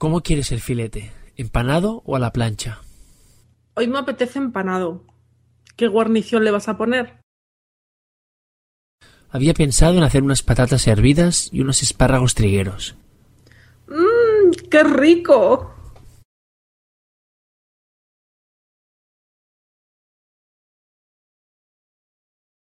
¿Cómo quieres el filete? ¿Empanado o a la plancha? Hoy me apetece empanado. ¿Qué guarnición le vas a poner? Había pensado en hacer unas patatas hervidas y unos espárragos trigueros. ¡Mmm! ¡Qué rico!